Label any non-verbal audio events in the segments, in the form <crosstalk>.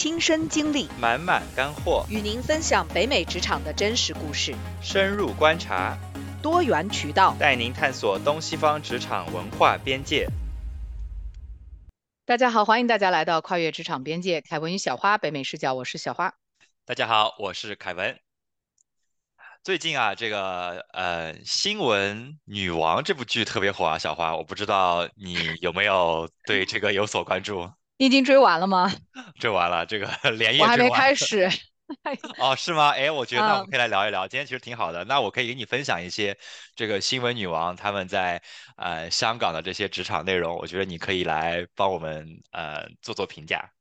亲身经历，满满干货，与您分享北美职场的真实故事，深入观察，多元渠道，带您探索东西方职场文化边界。大家好，欢迎大家来到跨越职场边界，凯文与小花北美视角，我是小花。大家好，我是凯文。最近啊，这个呃，《新闻女王》这部剧特别火啊，小花，我不知道你有没有对这个有所关注？你已经追完了吗？<laughs> 追完了，这个 <laughs> 连夜我还没开始。<laughs> 哦，是吗？哎，我觉得那我们可以来聊一聊。今天其实挺好的，那我可以给你分享一些这个《新闻女王》他们在呃香港的这些职场内容，我觉得你可以来帮我们呃做做评价。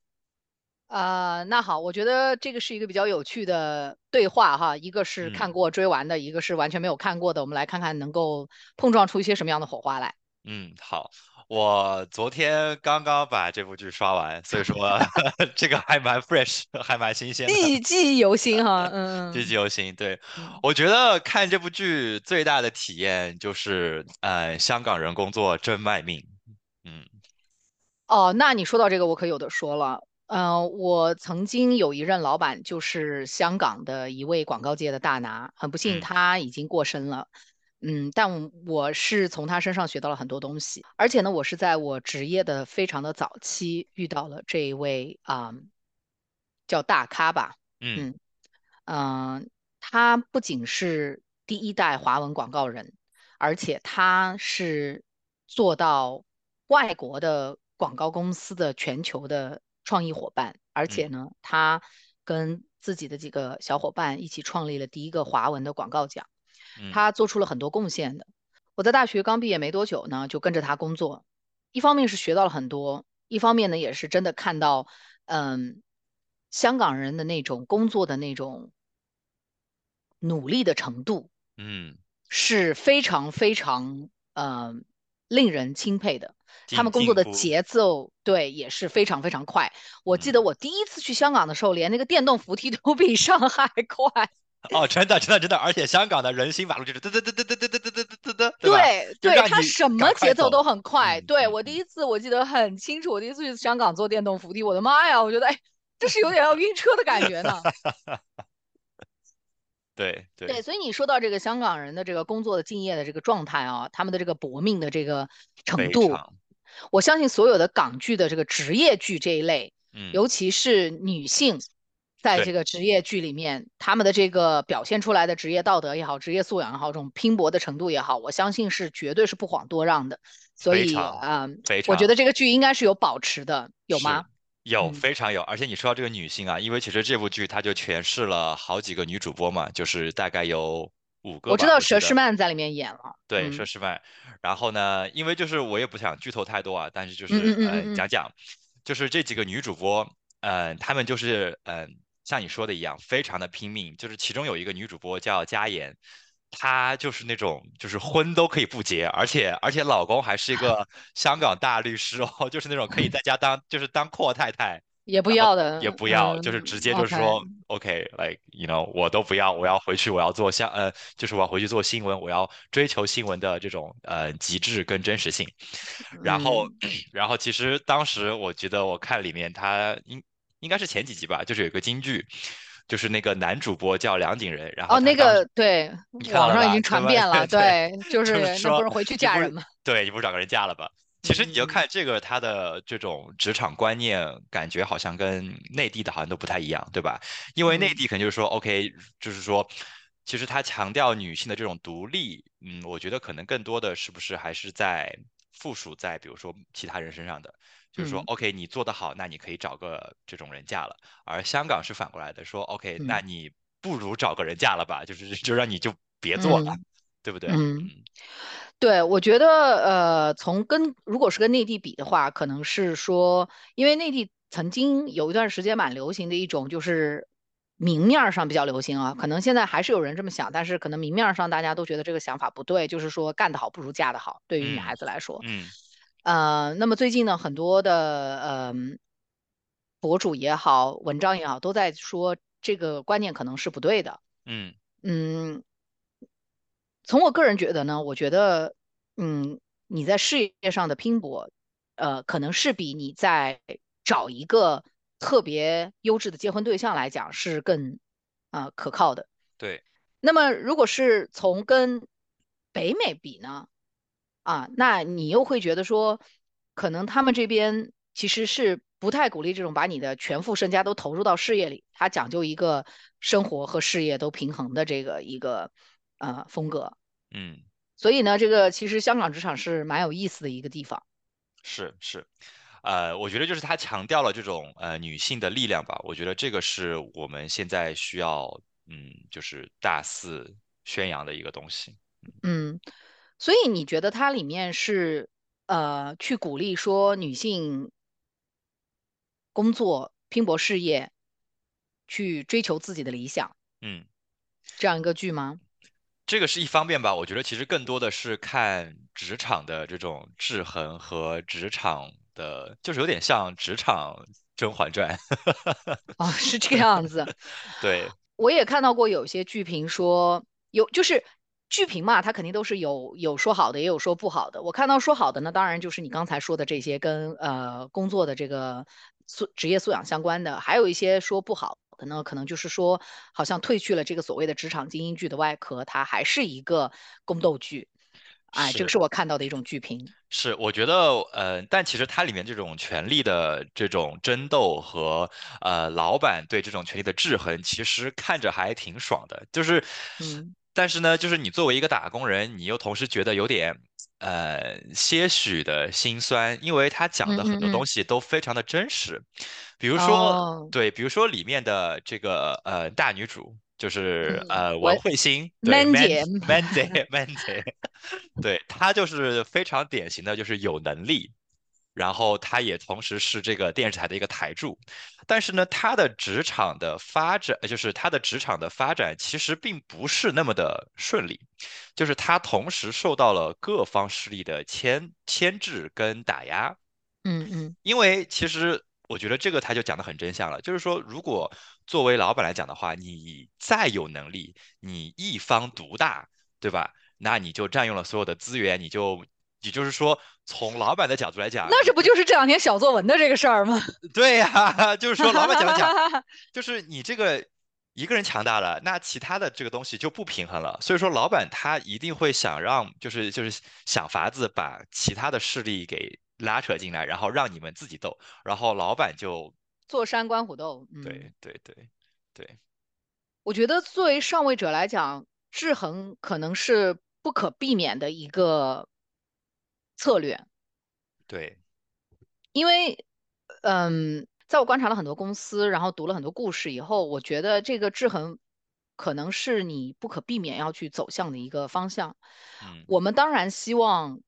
呃，那好，我觉得这个是一个比较有趣的对话哈。一个是看过追完的，一个是完全没有看过的。我们来看看能够碰撞出一些什么样的火花来。嗯，好，我昨天刚刚把这部剧刷完，所以说 <laughs> 这个还蛮 fresh，<laughs> 还蛮新鲜的，记记忆犹新哈。嗯，记忆犹新。对，我觉得看这部剧最大的体验就是，呃，香港人工作真卖命。嗯，哦，那你说到这个，我可有的说了。嗯，我曾经有一任老板，就是香港的一位广告界的大拿，很不幸他已经过身了。嗯，但我是从他身上学到了很多东西，而且呢，我是在我职业的非常的早期遇到了这一位啊，叫大咖吧。嗯嗯，他不仅是第一代华文广告人，而且他是做到外国的广告公司的全球的。创意伙伴，而且呢，他跟自己的几个小伙伴一起创立了第一个华文的广告奖，他做出了很多贡献的。我在大学刚毕业没多久呢，就跟着他工作，一方面是学到了很多，一方面呢也是真的看到，嗯，香港人的那种工作的那种努力的程度，嗯，是非常非常嗯令人钦佩的。他们工作的节奏对也是非常非常快。我记得我第一次去香港的时候，连那个电动扶梯都比上海快。<laughs> 哦，真的真的真的，而且香港的人行马路就是嘚嘚嘚嘚嘚嘚嘚嘚嘚嘚嘚，对对，它什么节奏都很快。对我第一次我记得很清楚，我第一次去香港坐电动扶梯，我的妈呀，我觉得哎，这是有点要晕车的感觉呢。<laughs> 对对对，所以你说到这个香港人的这个工作的敬业的这个状态啊，他们的这个搏命的这个程度。我相信所有的港剧的这个职业剧这一类，嗯，尤其是女性，在这个职业剧里面，他们的这个表现出来的职业道德也好，职业素养也好，这种拼搏的程度也好，我相信是绝对是不遑多让的。所以啊，我觉得这个剧应该是有保持的，有吗？有，非常有。而且你说到这个女性啊，因为其实这部剧它就诠释了好几个女主播嘛，就是大概有。五个，我知道佘诗曼在里面演了。对，佘诗曼。然后呢，因为就是我也不想剧透太多啊，但是就是呃讲讲，就是这几个女主播，嗯，她们就是嗯像你说的一样，非常的拼命。就是其中有一个女主播叫佳妍，她就是那种就是婚都可以不结，而且而且老公还是一个 <laughs> 香港大律师哦，<laughs> 就是那种可以在家当就是当阔太太。也不要的，也不要，就是直接就是说，OK，like you know，我都不要，我要回去，我要做像呃，就是我要回去做新闻，我要追求新闻的这种呃极致跟真实性。然后，然后其实当时我觉得我看里面他应应该是前几集吧，就是有个京剧，就是那个男主播叫梁景仁，然后哦那个对，网上已经传遍了，对，就是那不是回去嫁人吗？对，你 <laughs> 不是找个人嫁了吧？其实你就看这个，他的这种职场观念，感觉好像跟内地的好像都不太一样，对吧？因为内地可能就是说，OK，就是说，其实他强调女性的这种独立，嗯，我觉得可能更多的是不是还是在附属在比如说其他人身上的，就是说，OK，你做得好，那你可以找个这种人嫁了。而香港是反过来的，说，OK，那你不如找个人嫁了吧，就是就让你就别做了，对不对？嗯。对，我觉得，呃，从跟如果是跟内地比的话，可能是说，因为内地曾经有一段时间蛮流行的一种，就是明面上比较流行啊，可能现在还是有人这么想，但是可能明面上大家都觉得这个想法不对，就是说干得好不如嫁得好，对于女孩子来说，嗯，呃，那么最近呢，很多的呃博主也好，文章也好，都在说这个观念可能是不对的，嗯嗯。从我个人觉得呢，我觉得，嗯，你在事业上的拼搏，呃，可能是比你在找一个特别优质的结婚对象来讲是更啊、可靠的。对，那么如果是从跟北美比呢？啊，那你又会觉得说，可能他们这边其实是不太鼓励这种把你的全副身家都投入到事业里，他讲究一个生活和事业都平衡的这个一个呃风格。嗯，所以呢，这个其实香港职场是蛮有意思的一个地方。是是，呃，我觉得就是他强调了这种呃女性的力量吧，我觉得这个是我们现在需要嗯就是大肆宣扬的一个东西。嗯，所以你觉得它里面是呃去鼓励说女性工作、拼搏事业，去追求自己的理想嗯。这样一个剧吗？这个是一方面吧，我觉得其实更多的是看职场的这种制衡和职场的，就是有点像职场《甄嬛传》。<laughs> 哦，是这个样子。对，我也看到过有些剧评说，有就是剧评嘛，它肯定都是有有说好的，也有说不好的。我看到说好的呢，当然就是你刚才说的这些跟呃工作的这个素职业素养相关的，还有一些说不好的呢，可能就是说好像褪去了这个所谓的职场精英剧的外壳，它还是一个宫斗剧。哎，这个是。是我看到的一种剧评。是，我觉得，呃，但其实它里面这种权力的这种争斗和呃老板对这种权力的制衡，其实看着还挺爽的。就是，嗯但是呢，就是你作为一个打工人，你又同时觉得有点呃些许的心酸，因为他讲的很多东西都非常的真实。比如说，哦，对，比如说里面的这个呃大女主，就是嗯，呃王慧欣，对 man Man 姐，Man 姐 Man 姐。<laughs> 对，她就是非常典型的，就是有能力，然后他也同时是这个电视台的一个台柱，但是呢，他的职场的发展，呃就是他的职场的发展其实并不是那么的顺利，就是他同时受到了各方势力的牵牵制跟打压，嗯嗯。因为其实我觉得这个他就讲的很真相了，就是说，如果作为老板来讲的话，你再有能力，你一方独大，对吧？那你就占用了所有的资源，你就，也就是说，从老板的角度来讲，那这不就就是这两天小作文的这个事儿吗？<laughs> 对呀，<laughs> 就是说老板讲讲，<laughs> 就是你这个一个人强大了，那其他的这个东西就不平衡了。所以说，老板他一定会想让，就是就是想法子把其他的势力给拉扯进来，然后让你们自己斗，然后老板就坐山观虎斗，嗯，对对对对我觉得作为上位者来讲，制衡可能是不可避免的一个策略，对，因为，嗯，在我观察了很多公司，然后读了很多故事以后，我觉得这个制衡可能是你不可避免要去走向的一个方向。嗯我们当然希望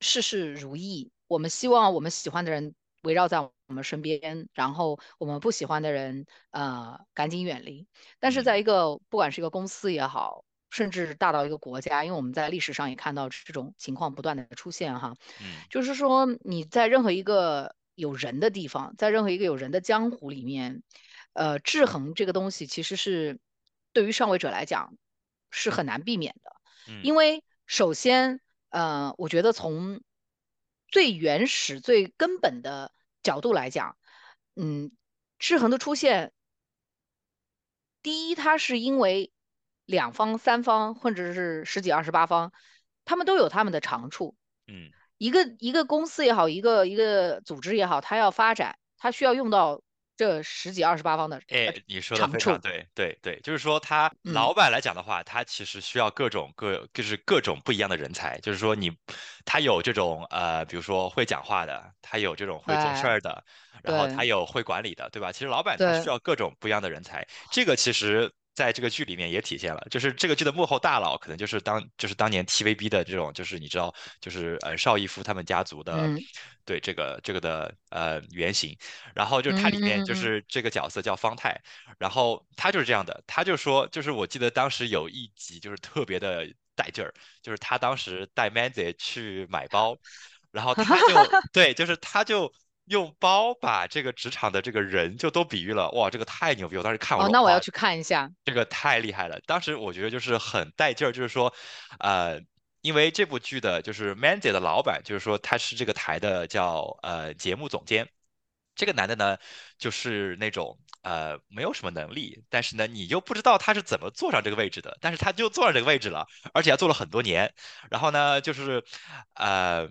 事事如意，我们希望我们喜欢的人围绕在我们身边，然后我们不喜欢的人，呃，赶紧远离。但是在嗯一个不管是一个公司也好，甚至大到一个国家，因为我们在历史上也看到这种情况不断的出现哈，嗯。就是说你在任何一个有人的地方，在任何一个有人的江湖里面，呃，制衡这个东西其实是对于上位者来讲是很难避免的。嗯。因为首先，呃，我觉得从最原始、最根本的角度来讲，嗯，制衡的出现，第一，它是因为两方、三方，或者是十几、二十八方，他们都有他们的长处。嗯。一个一个公司也好，一个一个组织也好，它要发展，它需要用到这十几、二十八方的呃哎，你说的非常。对，对对，就是说他嗯，老板来讲的话，他其实需要各种各就是各种不一样的人才，就是说你他有这种呃，比如说会讲话的，他有这种会做事儿的，然后他有会管理的，对吧？其实老板他需，要各种不一样的人才，这个其实。在这个剧里面也体现了，就是这个剧的幕后大佬，可能就是当就是当年 TVB 的这种，就是你知道，就是呃邵逸夫他们家族的，嗯对这个这个的呃原型，然后就是它嗯里面就是这个角色叫方太，然后他就是这样的，他就说，就是我记得当时有一集就是特别的带劲儿，就是他当时带 Mandy 去买包，然后他就。<laughs> 对，就是他就用包把这个职场的这个人就都比喻了，哇，这个太牛逼！我当时看完哦，说，哇，那我要去看一下。这个太厉害了。当时我觉得就是很带劲儿，就是说，呃。因为这部剧的就是 Mandy 的老板，就是说他是这个台的叫呃节目总监，这个男的呢，就是那种呃没有什么能力，但是呢，你又不知道他是怎么坐上这个位置的，但是他就坐上这个位置了，而且还做了很多年。然后呢，就是呃，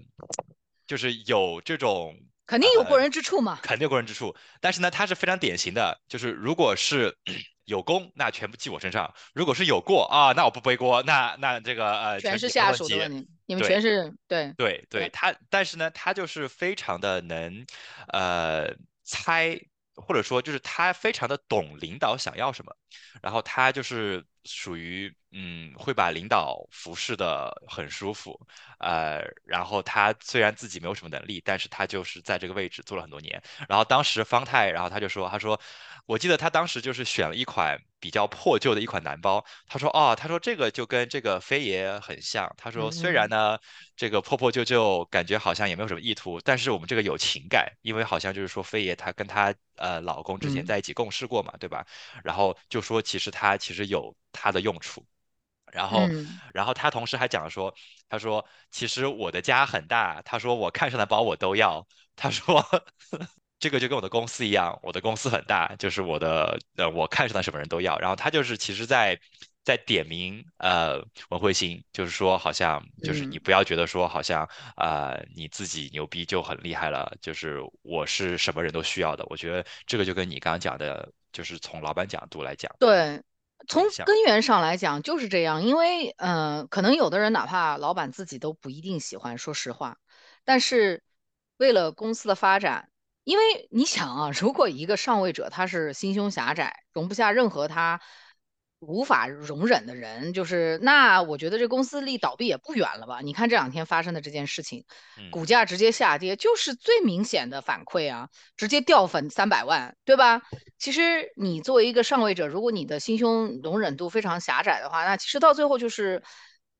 就是有这种肯定有过人之处嘛，肯定有过人之处。但是呢，他是非常典型的，就是如果是 <clears throat> 有功，那全部记我身上；如果是有过啊，那我不背锅，那那这个呃全是下属的问题，你们全是对对对，他但是呢，他就是非常的能呃猜。或者说，就是他非常的懂领导想要什么，然后他就是属于嗯，会把领导服侍的很舒服，呃，然后他虽然自己没有什么能力，但是他就是在这个位置做了很多年。然后当时方太，然后他就说，他说。我记得他当时就是选了一款比较破旧的一款男包，他说哦，他说这个就跟这个飞爷很像。他说虽然呢这个破破旧旧，感觉好像也没有什么意图，但是我们这个有情感，因为好像就是说飞爷他跟他呃老公之前在一起共事过嘛，对吧？然后就说其实他其实有他的用处，然后然后他同时还讲了说，他说其实我的家很大，他说我看上的包我都要，他说。<laughs> 这个就跟我的公司一样，我的公司很大，就是我的呃，我看上的什么人都要。然后他就是其实，在在点名呃文慧心，就是说好像就是你不要觉得说好像啊你自己牛逼就很厉害了，就是我是什么人都需要的。我觉得这个就跟你刚刚讲的，就是从老板角度来讲，对，从根源上来讲就是这样。因为嗯，可能有的人哪怕老板自己都不一定喜欢，说实话，但是为了公司的发展。因为你想啊，如果一个上位者他是心胸狭窄，容不下任何他无法容忍的人，就是那我觉得这公司离倒闭也不远了吧？你看这两天发生的这件事情，股价直接下跌，就是最明显的反馈啊，直接掉粉三百万，对吧？其实你作为一个上位者，如果你的心胸容忍度非常狭窄的话，那其实到最后就是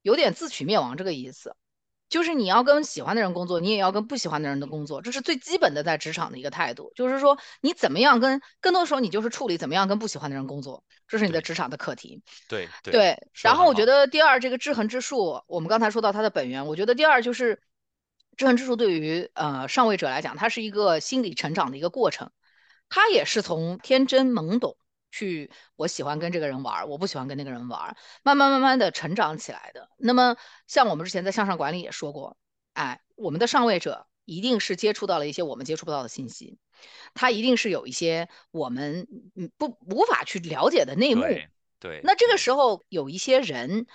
有点自取灭亡这个意思。就是你要跟喜欢的人工作，你也要跟不喜欢的人的工作，这是最基本的在职场的一个态度。就是说，你怎么样跟更多的时候，你就是处理怎么样跟不喜欢的人工作，这是你的职场的课题。对对。然后我觉得第二，这个制衡之术，我们刚才说到它的本源，我觉得第二就是制衡之术对于呃上位者来讲，它是一个心理成长的一个过程，它也是从天真懵懂。去，我喜欢跟这个人玩，我不喜欢跟那个人玩，慢慢慢慢的成长起来的。那么，像我们之前在向上管理也说过，哎，我们的上位者一定是接触到了一些我们接触不到的信息，他一定是有一些我们不无法去了解的内幕。对，那这个时候有一些人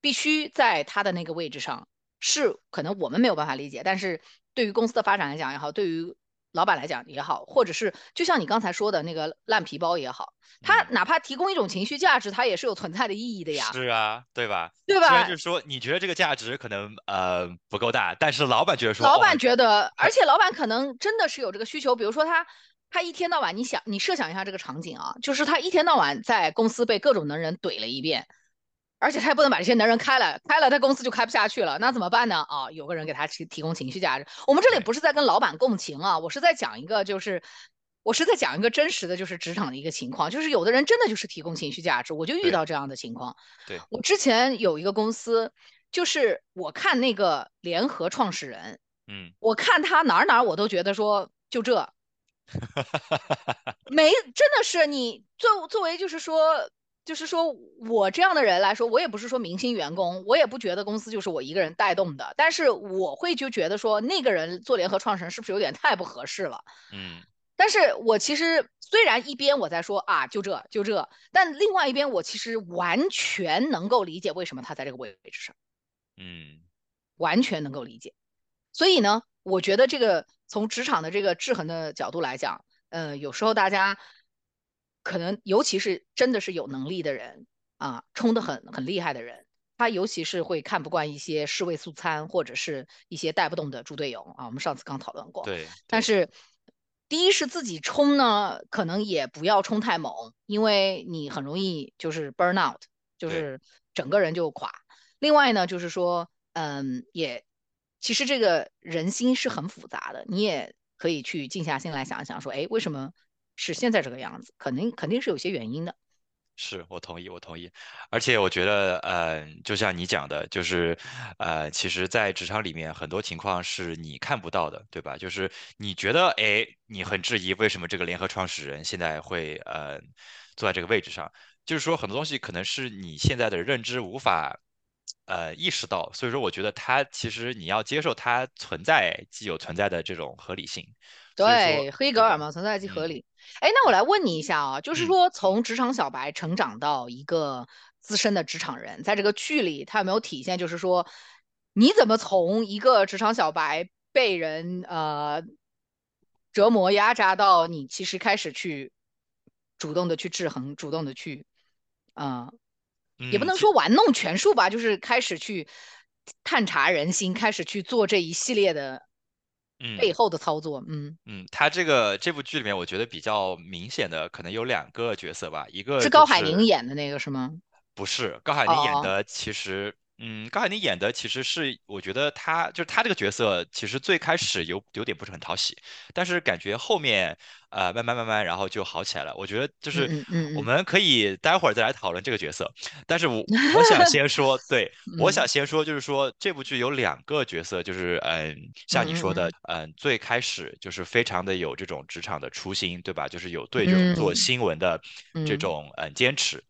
必须在他的那个位置上，是可能我们没有办法理解，但是对于公司的发展来讲也好，对于老板来讲也好，或者是就像你刚才说的那个烂皮包也好，他哪怕提供一种情绪价值，它也是有存在的意义的呀。是啊，对吧？对吧？虽然就是说你觉得这个价值可能呃不够大，但是老板觉得说，老板觉得，而且老板可能真的是有这个需求。比如说他他一天到晚，你想你设想一下这个场景啊，就是他一天到晚在公司被各种能人怼了一遍。而且他也不能把这些能人开了，开了他公司就开不下去了，那怎么办呢？啊，有个人给他提提供情绪价值。我们这里不是在跟老板共情啊，我是在讲一个，就是我是在讲一个真实的，就是职场的一个情况，就是有的人真的就是提供情绪价值，我就遇到这样的情况。对我之前有一个公司，就是我看那个联合创始人，嗯，我看他哪儿哪儿我都觉得说就这，<laughs> 没真的是你作作为就是说。就是说我这样的人来说，我也不是说明星员工，我也不觉得公司就是我一个人带动的。但是我会就觉得说，那个人做联合创始人是不是有点太不合适了？嗯。但是我其实虽然一边我在说啊，就这就这，但另外一边我其实完全能够理解为什么他在这个位置上。嗯。完全能够理解。所以呢，我觉得这个从职场的这个制衡的角度来讲，呃，有时候大家。可能尤其是真的是有能力的人啊，冲得很很厉害的人，他尤其是会看不惯一些尸位素餐或者是一些带不动的猪队友啊。我们上次刚讨论过。对。但是第一是自己冲呢，可能也不要冲太猛，因为你很容易就是 burn out，就是整个人就垮。另外呢，就是说，嗯，也其实这个人心是很复杂的，你也可以去静下心来想一想，说，哎，为什么？是现在这个样子，肯定肯定是有些原因的。是我同意，我同意，而且我觉得，呃，就像你讲的，就是，呃，其实，在职场里面，很多情况是你看不到的，对吧？就是你觉得，哎，你很质疑为什么这个联合创始人现在会，呃，坐在这个位置上，就是说很多东西可能是你现在的认知无法，呃，意识到，所以说，我觉得它其实你要接受它存在既有存在的这种合理性，对，黑格？尔嘛，存在即合嗯理。哎，那我来问你一下啊，就是嗯说从职场小白成长到一个资深的职场人，在这个剧里，他有没有体现，就是说你怎么从一个职场小白被人呃折磨压榨到你其实开始去主动的去制衡，主动的去啊、呃也不能说玩弄权术吧，就是开始去探查人心，开始去做这一系列的背嗯。后的操作。嗯，嗯，他这个这部剧里面，我觉得比较明显的可能有两个角色吧，一个是高海宁演的那个是吗？不是高海宁演哦，的，其实，嗯，高海宁演的其实是，我觉得他就是他这个角色，其实最开始有有点不是很讨喜，但是感觉后面，呃，慢慢慢慢，然后就好起来了。我觉得就是我们可以待会儿再来讨论这个角色，但是我我想先说，对，<laughs> 我嗯想先说，就是说这部剧有两个角色，就是嗯，像你说的，嗯最开始就是非常的有这种职场的初心，对吧？就是有对这种做嗯新闻的这嗯种嗯坚持。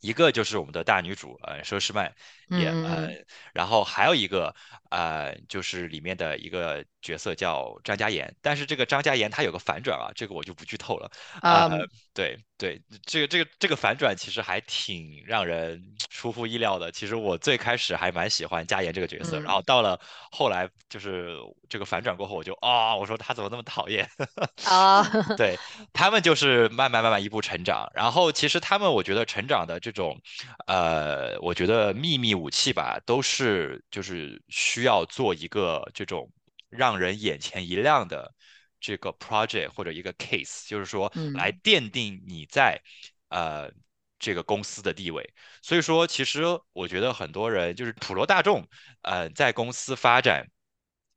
一个就是我们的大女主，呃，佘诗曼，也呃，然后还有一个，呃，就是里面的一个角色叫张嘉妍，但是这个张嘉妍她有个反转啊，这个我就不剧透了，呃，嗯对对，这个这个这个反转其实还挺让人出乎意料的。其实我最开始还蛮喜欢嘉妍这个角色，然后嗯到了后来就是这个反转过后，我就啊、我说他怎么那么讨厌？啊，<laughs> 对，他们就是慢慢慢慢一步成长，然后其实他们我觉得成长的这种，呃，我觉得秘密武器吧，都是就是需要做一个这种让人眼前一亮的这个 project 或者一个 case，就是说来嗯奠定你在呃这个公司的地位。所以说，其实我觉得很多人就是普罗大众，呃，在公司发展。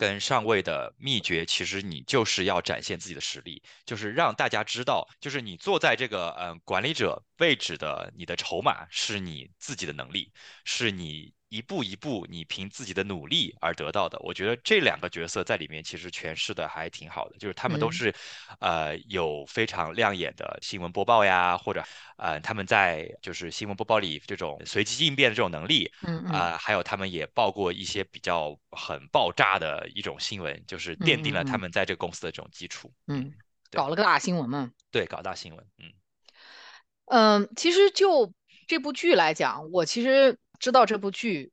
跟上位的秘诀，其实你就是要展现自己的实力，就是让大家知道，就是你坐在这个嗯管理者位置的，你的筹码是你自己的能力，是你一步一步你凭自己的努力而得到的。我觉得这两个角色在里面其实诠释的还挺好的，就是他们都嗯是呃有非常亮眼的新闻播报呀，或者呃他们在就是新闻播报里这种随机应变的这种能力。嗯嗯啊、还有他们也报过一些比较很爆炸的一种新闻，就是嗯奠定了他们在这个公司的这种基础。嗯，嗯，搞了个大新闻嘛。对，搞大新闻。嗯嗯，其实就这部剧来讲，我其实知道这部剧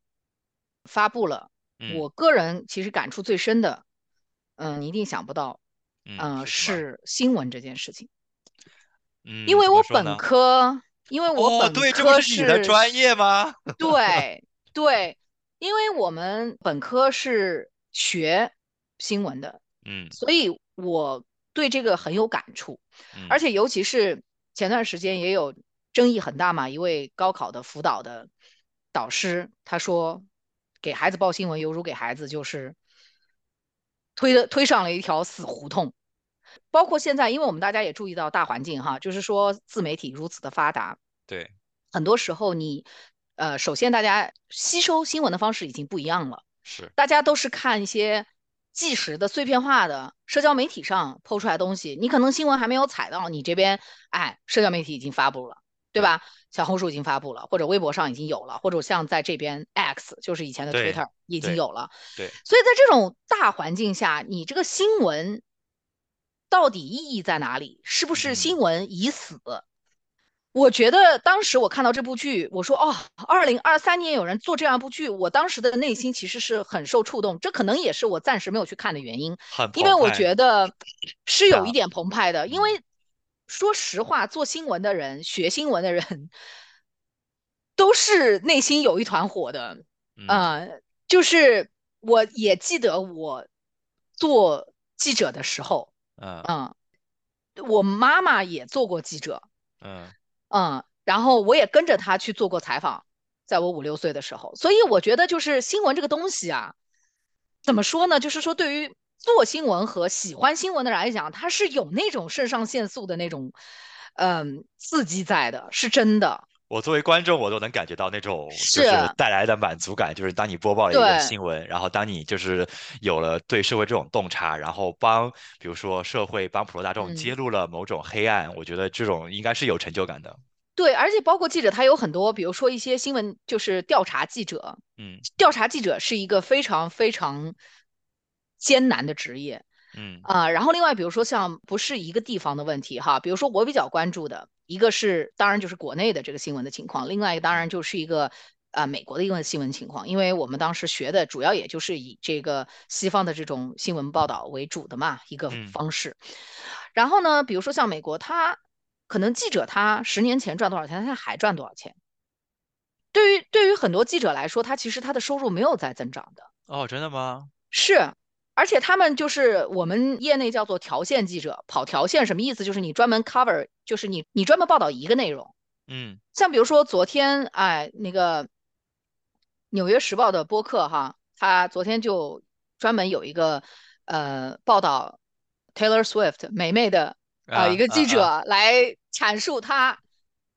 发布了，嗯我个人其实感触最深的，嗯，你一定想不到，嗯，嗯，是新闻这件事情，因嗯，为我本？科，因为我哦，本对，这不科是你的专业吗？<laughs> 对对，因为我们本科是学新闻的，嗯所以我对这个很有感触，而嗯且尤其是前段时间也有争议很大嘛，一位高考的辅导的导师他说，给孩子报新闻犹如给孩子就是推的推上了一条死胡同。包括现在，因为我们大家也注意到大环境哈，就是说自媒体如此的发达，对，很多时候你，呃，首先大家吸收新闻的方式已经不一样了，是，大家都是看一些即时的、碎片化的社交媒体上抛出来的东西，你可能新闻还没有踩到你这边，哎，社交媒体已经发布了，对对吧？小红书已经发布了，或者微博上已经有了，或者像在这边 X，就是以前的 Twitter 已经有了，对，所以在这种大环境下，你这个新闻到底意义在哪里？是不是嗯新闻已死？我觉得当时我看到这部剧，我说哦，二零二三年有人做这样一部剧，我当时的内心其实是很受触动，这可能也是我暂时没有去看的原因，很因为我。觉得是有一点澎湃的，因嗯为说实话，做新闻的人、学新闻的人，都是内心有一团火的，嗯。呃，就是我也记得我做记者的时候，嗯。嗯，我妈妈也做过记者，嗯。嗯，然后我也跟着她去做过采访，在我五六岁的时候，所以我觉得就是新闻这个东西啊，怎么说呢？就是说对于做新闻和喜欢新闻的人来讲，它是有那种肾上腺素的那种，嗯，刺激在的，是真的。我作为观众，我都能感觉到那种就是，带来的满足感，就是当你播报了一个，新闻，然后当你就是有了对社会这种洞察，然后帮比如说社会帮普罗大众揭嗯。露了某种黑暗，我觉得这种应该是有成就感的。对，而且包括记者，他有很多，比如说一些新闻，就是调查记者。嗯调查记者是一个非常非常艰难的职业嗯啊、然后另外，比如说像不是一个地方的问题哈，比如说我比较关注的一个是，当然就是国内的这个新闻的情况，另外一个当然就是一个啊、美国的一个新闻情况，因为我们当时学的主要也就是以这个西方的这种新闻报道为主的嘛一个嗯，方式。然后呢，比如说像美国，他可能记者他十年前赚多少钱，他现在还赚多少钱？对于对于很多记者来说，他其实他的收入没有在增长的，哦，真的吗？是，而且他们就是我们业内叫做条线记者，跑条线什么意思？就是你专门 cover，就是你你专门报道一个内容。嗯像比如说昨天，哎，那个《纽约时报》的播客哈，他昨天就专门有一个呃报道 Taylor Swift 梅梅的呃一个记啊啊啊，者来阐述她，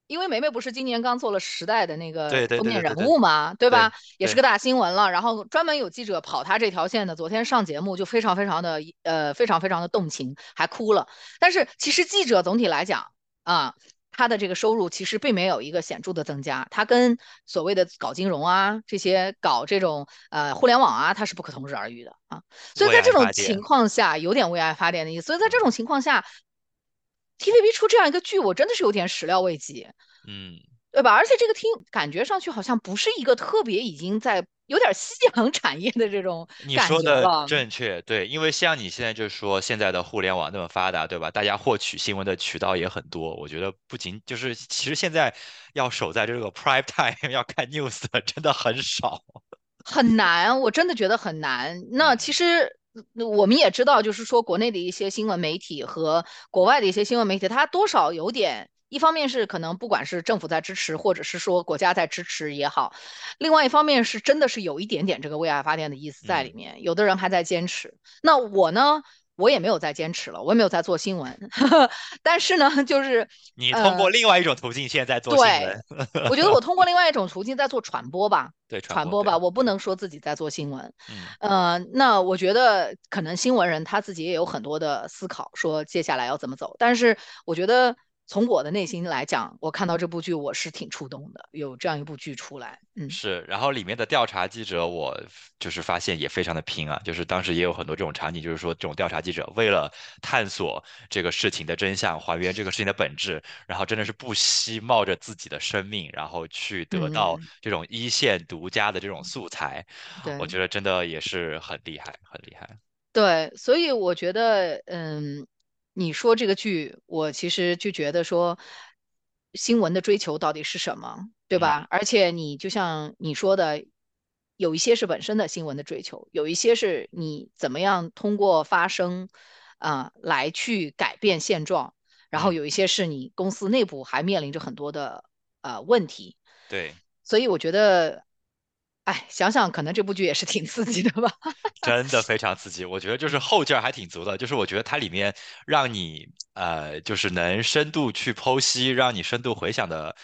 因为梅梅不是今年刚做了《时代》的那个封面人物嘛，对对吧？也是，个大新闻了。然后专门有记者跑她这条线的，昨天上节目就非常非常的呃非常非常的动情，还哭了。但是其实记者总体来讲啊。他的这个收入其实并没有一个显著的增加，他跟所谓的搞金融啊这些搞这种呃互联网啊，它是不可同日而语的啊。所以在这种情。况下，有点为爱发电的意思。所以在这嗯种情况下，TVB 出这样一个剧，我真的是有点始料未及，嗯。对吧？而且这个听感觉上去好像不是一个特别已经在有点夕阳产业的这种你说的。正确，对，因为像你现在就说现在的互联网那么发达，对吧？大家获取新闻的渠道也很多，我觉得不仅就是其实现在要守在这个 prime time <laughs> 要看 news 的真的很少。很难，我真的觉得很难。那其嗯实呃我们也知道，就是说国内的一些新闻媒体和国外的一些新闻媒体，它多少有点，一方面是可能不管是政府在支持，或者是说国家在支持也好，另外一方面是真的是有一点点这个为爱发电的意思在里嗯，面，有的人还在坚持。那我呢？我也没有再坚持了，我也没有再做新闻，<laughs> 但是呢，就是你通过呃，另外一种途径现在做新对，闻，我觉得我通过另外一种途径在做传播吧，对传播，传播吧，我不能说自己在做新闻。嗯呃，那我觉得可能新闻人他自己也有很多的思考，说接下来要怎么走。但是我觉得从我的内心来讲，我看到这部剧我是挺触动的，有这样一部剧出来，嗯是，然后里面的调查记者，我就是发现也非常的拼啊，就是当时也有很多这种场景，就是说这种调查记者为了探索这个事情的真相，还原这个事情的本质，然后真的是不惜冒着自己的生命，然后去得到嗯，这种一线独家的这种素材，我。觉得真的也是很厉害，很厉害。对，所以我觉得，嗯，你说这个剧，我其实就觉得说，新闻的追求到底是什么，对嗯吧？而且你就像你说的，有一些是本身的新闻的追求，有一些是你怎么样通过发声啊，来去改变现状，然后嗯，有一些是你公司内部还面临着很多的呃问题，对。所以我觉得，哎，想想可能这部剧也是挺刺激的吧。<laughs> 真的非常刺激，我觉得就是嗯后劲儿还挺足的，就是我觉得它里面让你呃，就是能深度去剖析，让你深度回想的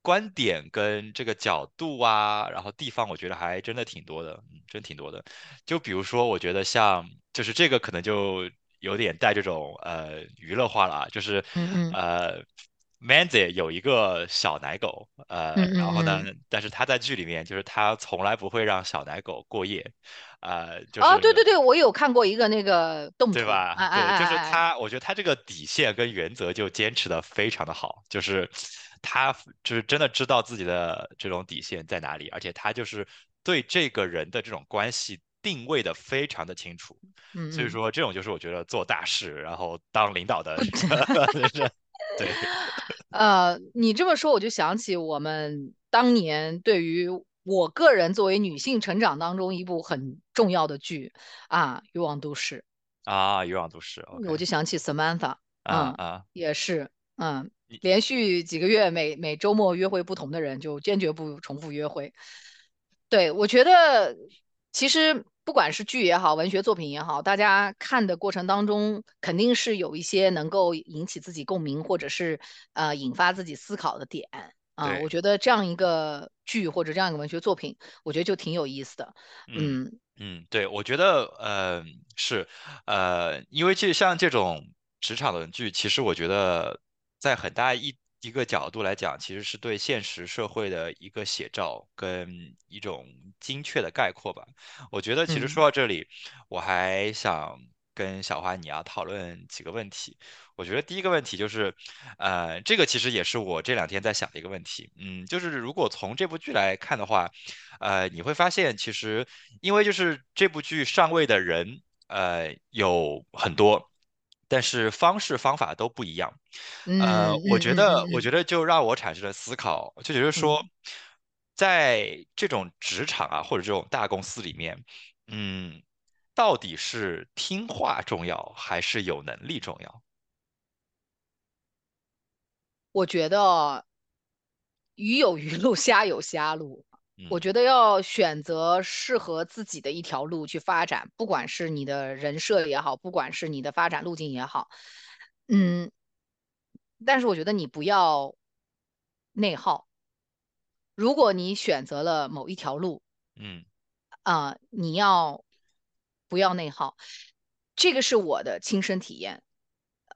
观点跟这个角度啊，然后地方，我觉得还真的挺多的，嗯，真挺多的。就比如说，我觉得像就是这个可能就有点带这种呃娱乐化了啊，就是嗯嗯呃。Manzi 有一个小奶狗，呃，嗯然后呢。但是他在剧里面就是他从来不会让小奶狗过夜，呃，就哦，对对对，我有看过一个那个动图，对吧？对，就是他，我觉得他这个底线跟原则就坚持的非常的好，就是他就是真的知道自己的这种底线在哪里，而且他就是对这个人的这种关系定位的非常的清楚，所以说这种就是我觉得做大事，然后当领导的，<laughs> 对，呃，你这么说我就想起我们当年对于我个人作为女性成长当中一部很重要的剧啊，《欲望都市》，啊，欲望都市我就想起 Samantha，嗯，啊啊，也是，嗯，连续几个月每每周末约会不同的人，就坚决不重复约会。对，我觉得其实不管是剧也好，文学作品也好，大家看的过程当中，肯定是有一些能够引起自己共鸣，或者是呃引发自己思考的点。啊，我，觉得这样一个剧或者这样一个文学作品，我觉得就挺有意思的。嗯嗯嗯，对，我觉得呃是呃，因为就像这种职场的剧，其实我觉得在很大一一个角度来讲，其实是对现实社会的一个写照跟一种精确的概括吧。我觉得其实嗯说到这里，我还想跟小花你要讨论几个问题。我觉得第一个问题就是，呃，这个其实也是我这两天在想的一个问题。嗯，就是如果从这部剧来看的话，呃，你会发现其实因为就是这部剧上位的人，呃，有很多。但是方式方法都不一样，呃，我觉得，我觉得就让我产生了思考，就觉得说，嗯，在这种职场啊，或者这种大公司里面，嗯，到底是听话重要，还是有能力重要？我觉得鱼有鱼路，<laughs> 虾有虾路。我嗯觉得要选择适合自己的一条路去发展，不管是你的人设也好，不管是你的发展路径也好，嗯，但是我觉得你不要内耗。如果你选择了某一条路，嗯。啊、你要不要内耗？这个是我的亲身体验。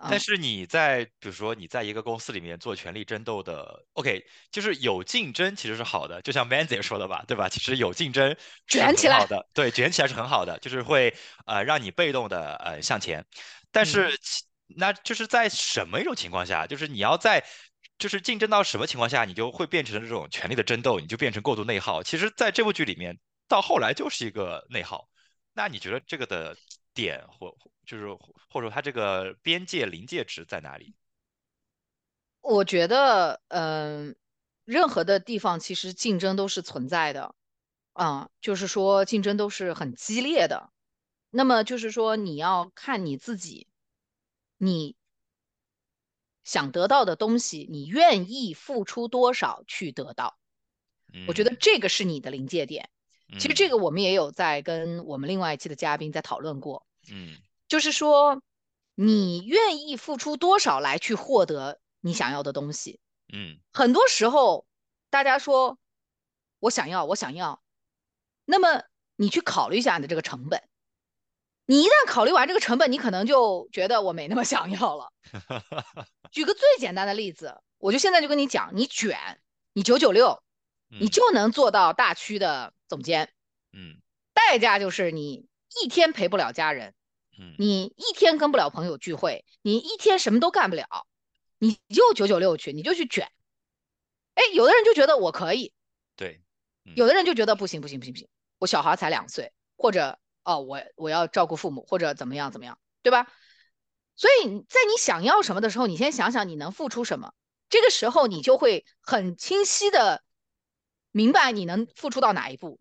嗯但是你在比如说你在一个公司里面做权力争斗的，OK，就是有竞争其实是好的，就像 Man 姐说的吧，对吧？其实有竞争卷起来。好的，对，卷起来是很好的，就是会呃让你被动的呃向前。但嗯。是其那就是在什么一种情况下，就是你要在就是竞争到什么情况下，你就会变成这种权力的争斗，你就变成过度内耗。其实，在这部剧里面，到后来就是一个内耗。那你觉得这个的点或就是或者说它这个边界临界值在哪里？我觉得，嗯、任何的地方其实竞争都是存在的，啊、就是说竞争都是很激烈的。那么就是说，你要看你自己，你想得到的东西，你愿意付出多少去得到。我觉嗯得这个是你的临界点。其实这嗯个我们也有在跟我们另外一期的嘉宾在讨论过，嗯就是说你愿意付出多少来去获得你想要的东西。嗯很多时候，大家说我想要，我想要，那么你去考虑一下你的这个成本。你一旦考虑完这个成本，你可能就觉得我没那么想要了。<laughs> 举个最简单的例子，我就现在就跟你讲，你卷，你九九六，你嗯就能做到大区的总监，嗯。代价就是你一天陪不了家人，嗯，你一天跟不了朋友聚会，你一天什么都干不了，你就九九六去，你就去卷。哎，有的人就觉得我可以，对，嗯。有的人就觉得不行不行不行不行，我小孩才两岁，或者哦我我要照顾父母，或者怎么样怎么样，对吧？所以在你想要什么的时候，你先想想你能付出什么，这个时候你就会很清晰的明白你能付出到哪一步。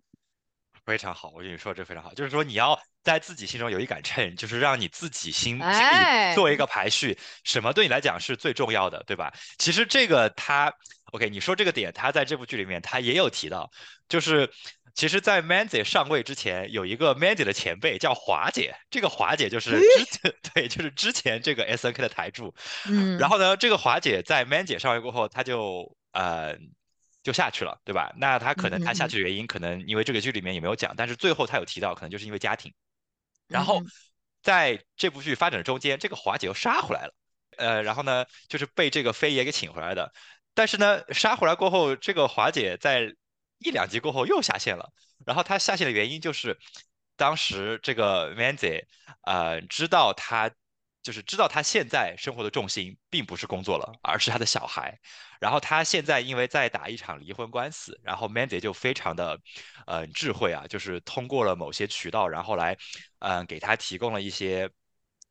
非常好，我跟你说这非常好，就是说你要在自己心中有一杆秤，就是让你自己心心里做一哎，个排序，什么对你来讲是最重要的，对吧？其实这个他，OK，你说这个点，他在这部剧里面他也有提到，就是其实，在 Mandy 上位之前，有一个 Mandy 的前辈叫华姐，这个华姐就是之，前对，就是之前这个 SNK 的台柱，然嗯后呢，这个华姐在 Mandy 上位过后，她就呃就下去了，对吧？那他可能他下去的原因，可能因为这个剧里面也没有讲，但是最后他有提到，可能就是因为家庭。然后在这部剧发展的中间，这个华姐又杀回来了，呃，然后呢，就是被这个飞爷给请回来的。但是呢，杀回来过后，这个华姐在一两集过后又下线了。然后她下线的原因就是，当时这个 Manzi 呃知道她就是知道她现在生活的重心并不是工作了，而是她的小孩。然后她现在因为在打一场离婚官司，然后 Mandy 就非常的呃智慧啊，就是通过了某些渠道，然后来嗯、呃给她提供了一些。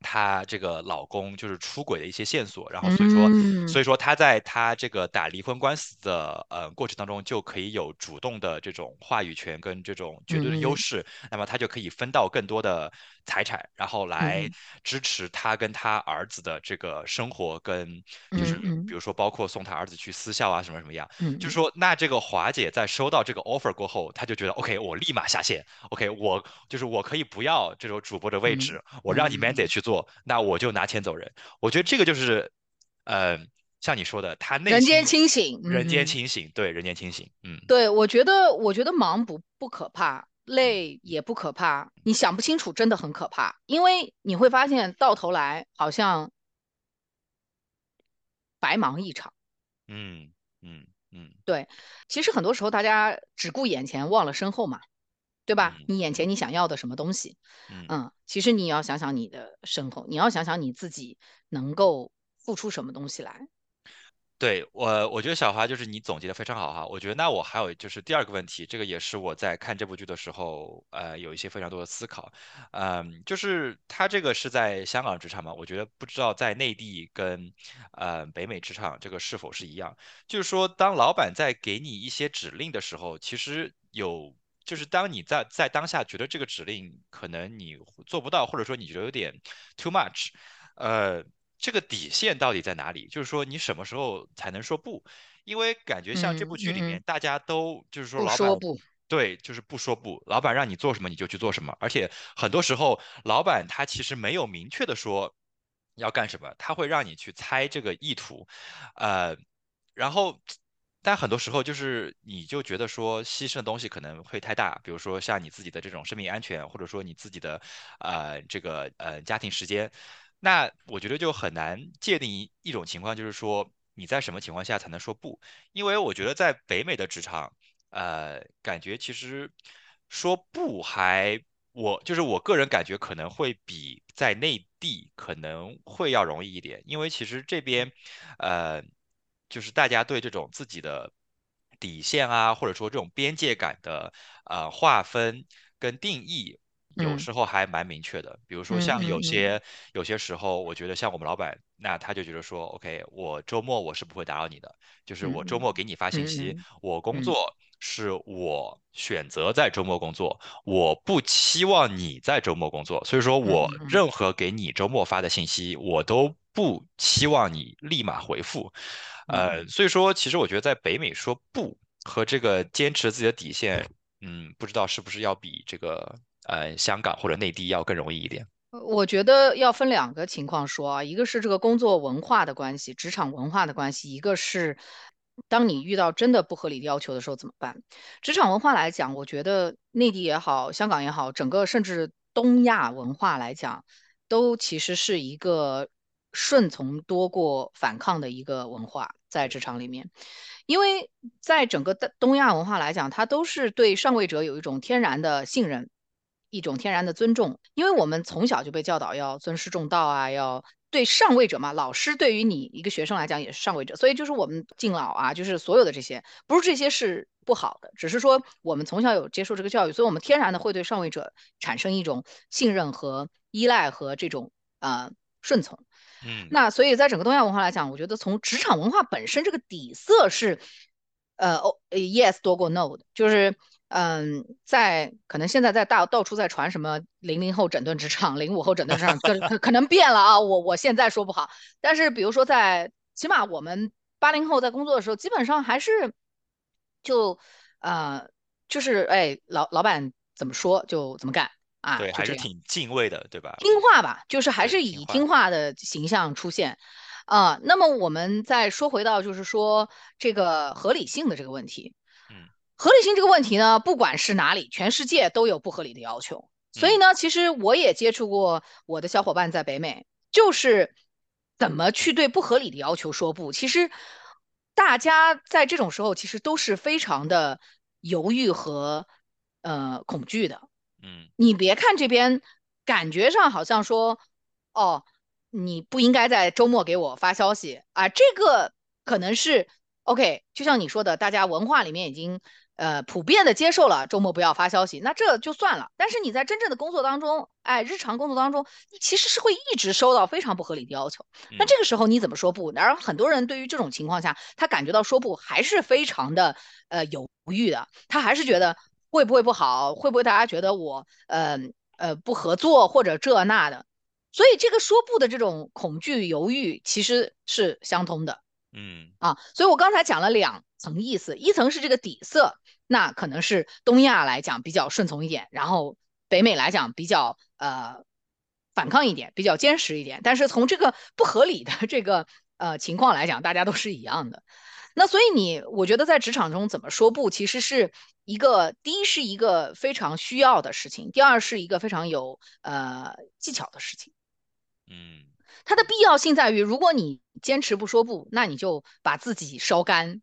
她这个老公就是出轨的一些线索，然后所以说，嗯所以说她在她这个打离婚官司的呃过程当中，就可以有主动的这种话语权跟这种绝对的优嗯势，那么她就可以分到更多的财产，然后来嗯。支持他跟他儿子的这个生活，跟就是比如说包括送他儿子去私校啊什么什么样，就是。嗯说那这个华姐在收到这个 offer 过后，她就觉得 OK，我立马下线，OK，我就是我可以不要这种主播的位嗯置，我让你 Mandy 嗯。去做，那我就拿钱走人。我觉得这个就是，呃，像你说的，他内人间心清醒，人间嗯。清醒，对，人间清醒，嗯。对，我觉得，我觉得忙不不可怕，嗯累也不可怕，你想不清楚真的很可怕，因为你会发现到头来好像白忙一场。嗯嗯嗯对，其实很多时候大家只顾眼前，忘了身后嘛，对吧？嗯你眼前你想要的什么东西，嗯。嗯，其实你要想想你的身后，你要想想你自己能够付出什么东西来。对，我，我觉得小华就是你总结的非常好哈。我觉得那我还有就是第二个问题，这个也是我在看这部剧的时候，呃，有一些非常多的思考。嗯，就是他这个是在香港职场嘛？我觉得不知道在内地跟呃北美职场这个是否是一样。就是说，当老板在给你一些指令的时候，其实有，就是当你在在当下觉得这个指令可能你做不到，或者说你觉得有点 too much，呃。这个底线到底在哪里？就是说你什么时候才能说不？因为感觉像这部剧里面，大家都就是说老板说不，对，就是不说不，老板让你做什么你就去做什么，而且很多时候老板他其实没有明确的说要干什么，他会让你去猜这个意图，呃，然后。但很多时候就是你就觉得说牺牲的东西可能会太大，比如说像你自己的这种生命安全，或者说你自己的呃这个呃家庭时间，那我觉得就很难界定一种情况，就是说你在什么情况下才能说不？因为我觉得在北美的职场，呃，感觉其实说不还，我就是我个人感觉可能会比在内地可能会要容易一点，因为其实这边，呃，就是大家对这种自己的底线啊，或者说这种边界感的呃划分跟定义。有嗯。时候还蛮明确的，比如说嗯像有些有些时候，我觉得像我们老板，那他就觉得说，OK，我周末我是不会打扰你的，就是我周嗯末给你发信息，嗯我。工嗯。作是我选择在周末工作，我不期望你在周末工作，所以说我任何给你周末发的信息，我都不期望你立马回复。嗯。呃，所以说其实我觉得在北美说不和这个坚持自己的底线，嗯，不知道是不是要比这个呃香港或者内地要更容易一点。我觉得要分两个情况说啊，一个是这个工作文化的关系，职场文化的关系，一个是当你遇到真的不合理的要求的时候怎么办？职场文化来讲，我觉得内地也好，香港也好，整个甚至东亚文化来讲，都其实是一个顺从多过反抗的一个文化，在职场里面。因为在整个的东亚文化来讲，它都是对上位者有一种天然的信任，一种天然的尊重。因为我们从小就被教导要尊师重道啊，要对上位者嘛。老师对于你一个学生来讲也是上位者，所以就是我们敬老啊，就是所有的这些，不是这些是不好的，只是说我们从小有接受这个教育，所以我们天然的会对上位者产生一种信任和依赖和这种呃顺从。嗯那所以在整个东亚文化来讲，我觉得从职场文化本身这个底色是，呃，哦呃，yes 多过 no 的，就是嗯，在可能现在在大到处在传什么零零后整顿职场，零五后整顿职场，可可可能变了啊，我我现在说不好，但是比如说在起码我们八零后在工作的时候，基本上还是就呃就是哎老老板怎么说就怎么干啊，对。还是挺敬畏的，对吧？听话吧，就是还，是以听话。听话的形象出现。啊、那么我们再说回到，就是说这个合理性的这个问题。嗯合理性这个问题呢，不管是哪里，全世界都有不合理的要求。所以嗯呢，其实我也接触过我的小伙伴在北美，就是怎么去对不合理的要求说不。其实大家在这种时候，其实都是非常的犹豫和呃恐惧的。嗯你别看这边感觉上好像说，哦，你不应该在周末给我发消息啊，这个可能是 OK，就像你说的，大家文化里面已经呃普遍的接受了周末不要发消息，那这就算了。但是你在真正的工作当中，哎，日常工作当中，你其实是会一直收到非常不合理的要求。那嗯这个时候你怎么说不？然而很多人对于这种情况下，他感觉到说不还是非常的呃犹豫的，他还是觉得会不会不好，会不会大家觉得我呃呃不合作或者这那的，所以这个说不的这种恐惧犹豫其实是相通的嗯啊。所以我刚才讲了两层意思，一层是这个底色，那可能是东亚来讲比较顺从一点，然后北美来讲比较呃反抗一点，比较坚实一点。但是从这个不合理的这个呃情况来讲，大家都是一样的。那所以你，我觉得在职场中怎么说不，其实是一个第一是一个非常需要的事情，第二是一个非常有呃技巧的事情。嗯，它的必要性在于，如果你坚持不说不，那你就把自己烧干，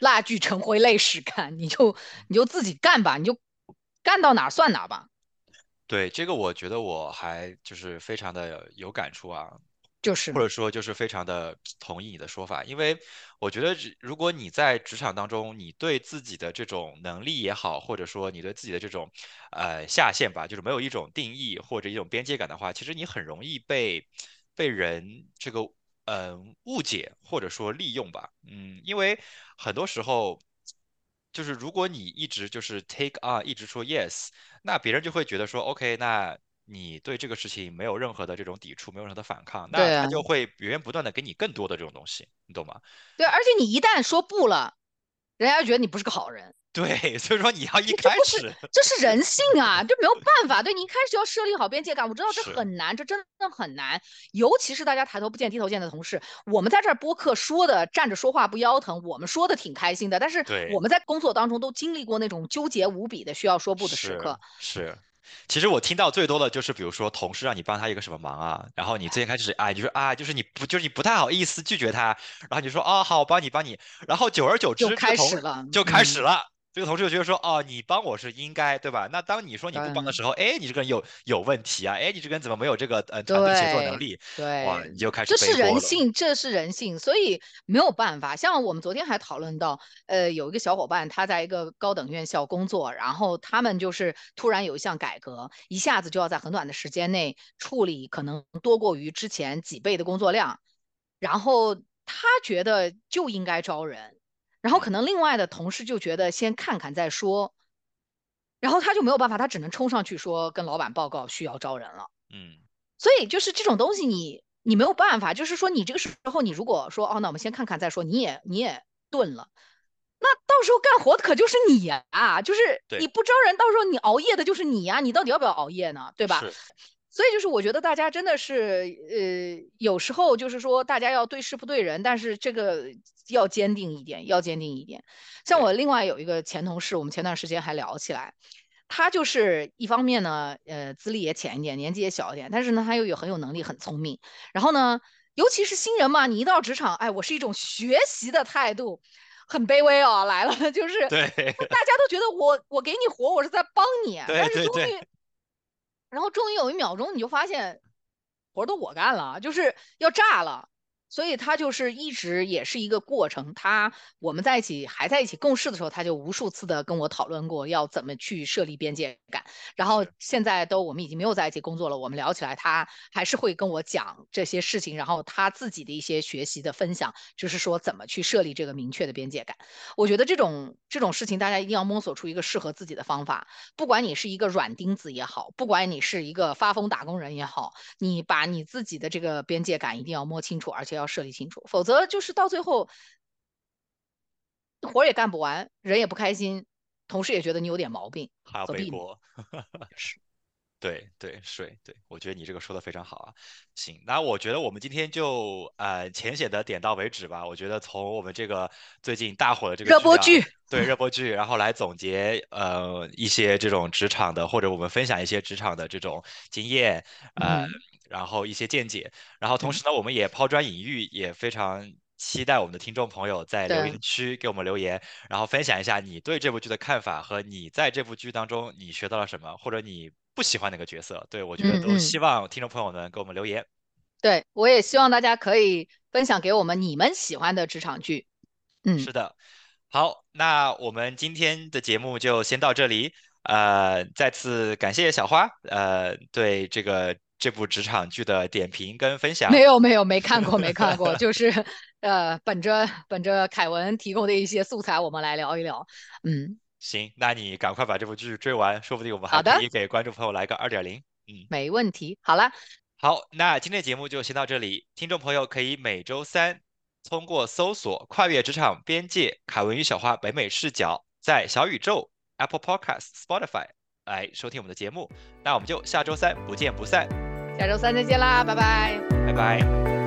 蜡炬成灰泪始干，你就你就自己干吧，你就干到哪儿算哪儿吧。对这个，我觉得我还就是非常的有感触啊，就是或者说就是非常的同意你的说法，因为我觉得如果你在职场当中，你对自己的这种能力也好，或者说你对自己的这种呃下限吧，就是没有一种定义或者一种边界感的话，其实你很容易被被人这个嗯误解或者说利用吧，嗯，因为很多时候。就是如果你一直就是 take on，一直说 yes，那别人就会觉得说 OK，那你对这个事情没有任何的这种抵触，没有任何的反抗，那他就会源源不断的给你更多的这种东西，你懂吗？对，而且你一旦说不了，人家觉得你不是个好人。对，所以说你要一开始，这是人性啊，这没有办法。对你一开始就要设立好边界感，我知道这很难，这真的很难。尤其是大家抬头不见低头见的同事，我们在这儿播客说的站着说话不腰疼，我们说的挺开心的。但是我们在工作当中都经历过那种纠结无比的需要说不的时刻。是。其实我听到最多的就是，比如说同事让你帮他一个什么忙啊，然后你最先开始哎，你就说啊，就是你不就是你不太好意思拒绝他，然后你说哦好，我帮你帮你，然后久而久之就开始了，就开始了。这个同事就觉得说，哦，你帮我是应该，对吧？那当你说你不帮的时候，哎，你这个人有有问题啊，哎，你这个人怎么没有这个呃团队协作能力？对，哇，你就开始这是人性，这是人性，所以没有办法。像我们昨天还讨论到，呃，有一个小伙伴他在一个高等院校工作，然后他们就是突然有一项改革，一下子就要在很短的时间内处理可能多过于之前几倍的工作量，然后他觉得就应该招人。然后可能另外的同事就觉得先看看再说，然后他就没有办法，他只能冲上去说跟老板报告需要招人了。嗯，所以就是这种东西你你没有办法，就是说你这个时候你如果说哦那我们先看看再说，你也你也顿了，那到时候干活的可就是你呀，就是你不招人，到时候你熬夜的就是你呀，你到底要不要熬夜呢？对吧？所以就是我觉得大家真的是，呃，有时候就是说大家要对事不对人，但是这个要坚定一点，要坚定一点。像我另外有一个前同事，我们前段时间还聊起来，他就是一方面呢，呃，资历也浅一点，年纪也小一点，但是呢，他又有很有能力，很聪明。然后呢，尤其是新人嘛，你一到职场，哎，我是一种学习的态度，很卑微哦，来了 <laughs> 就是对，大家都觉得我我给你活，我是在帮你，<laughs> 但是终于。然后终于有一秒钟，你就发现活都我干了，就是要炸了。所以他就是一直也是一个过程。他我们在一起还在一起共事的时候，他就无数次的跟我讨论过要怎么去设立边界感。然后现在都我们已经没有在一起工作了，我们聊起来，他还是会跟我讲这些事情。然后他自己的一些学习的分享，就是说怎么去设立这个明确的边界感。我觉得这种这种事情，大家一定要摸索出一个适合自己的方法。不管你是一个软钉子也好，不管你是一个发疯打工人也好，你把你自己的这个边界感一定要摸清楚，而且。要设立清楚，否则就是到最后活也干不完，人也不开心，同事也觉得你有点毛病，还要背锅。<laughs> 是，<laughs> 对对是，对，我觉得你这个说的非常好啊。行，那我觉得我们今天就呃浅显的点到为止吧。我觉得从我们这个最近大火的这个热播剧，对热播剧，然后来总结呃一些这种职场的，或者我们分享一些职场的这种经验，呃。然后一些见解，然后同时呢，我们也抛砖引玉，也非常期待我们的听众朋友在留言区给我们留言，然后分享一下你对这部剧的看法和你在这部剧当中你学到了什么，或者你不喜欢哪个角色。对我觉得都希望听众朋友们给我们留言。对我也希望大家可以分享给我们你们喜欢的职场剧。嗯，是的。好，那我们今天的节目就先到这里。呃，再次感谢小花，呃，对这个。这部职场剧的点评跟分享，没有没有没看过没看过，<laughs> 就是呃本着本着凯文提供的一些素材，我们来聊一聊。嗯，行，那你赶快把这部剧追完，说不定我们还可以给观众朋友来个二点零。嗯，没问题。好了，好，那今天节目就先到这里。听众朋友可以每周三通过搜索“跨越职场边界”，凯文与小花北美视角，在小宇宙、Apple Podcast、Spotify 来收听我们的节目。那我们就下周三不见不散。下周三再见啦，拜拜，拜拜。